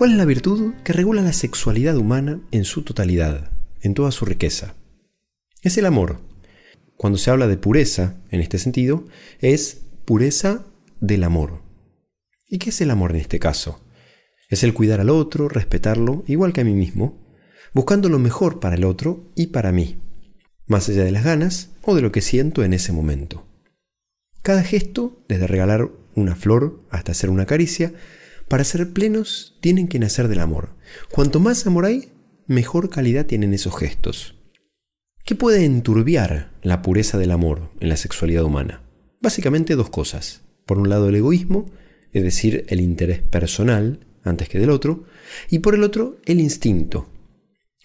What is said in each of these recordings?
¿Cuál es la virtud que regula la sexualidad humana en su totalidad, en toda su riqueza? Es el amor. Cuando se habla de pureza, en este sentido, es pureza del amor. ¿Y qué es el amor en este caso? Es el cuidar al otro, respetarlo, igual que a mí mismo, buscando lo mejor para el otro y para mí, más allá de las ganas o de lo que siento en ese momento. Cada gesto, desde regalar una flor hasta hacer una caricia, para ser plenos tienen que nacer del amor. Cuanto más amor hay, mejor calidad tienen esos gestos. ¿Qué puede enturbiar la pureza del amor en la sexualidad humana? Básicamente dos cosas. Por un lado el egoísmo, es decir, el interés personal antes que del otro, y por el otro el instinto,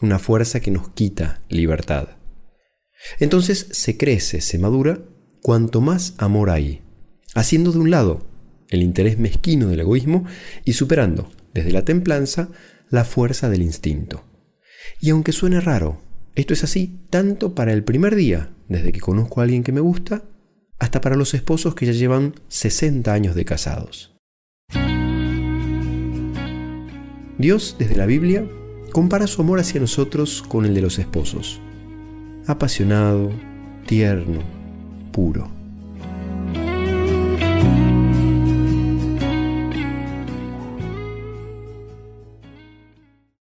una fuerza que nos quita libertad. Entonces se crece, se madura, cuanto más amor hay, haciendo de un lado el interés mezquino del egoísmo y superando, desde la templanza, la fuerza del instinto. Y aunque suene raro, esto es así tanto para el primer día, desde que conozco a alguien que me gusta, hasta para los esposos que ya llevan 60 años de casados. Dios, desde la Biblia, compara su amor hacia nosotros con el de los esposos. Apasionado, tierno, puro.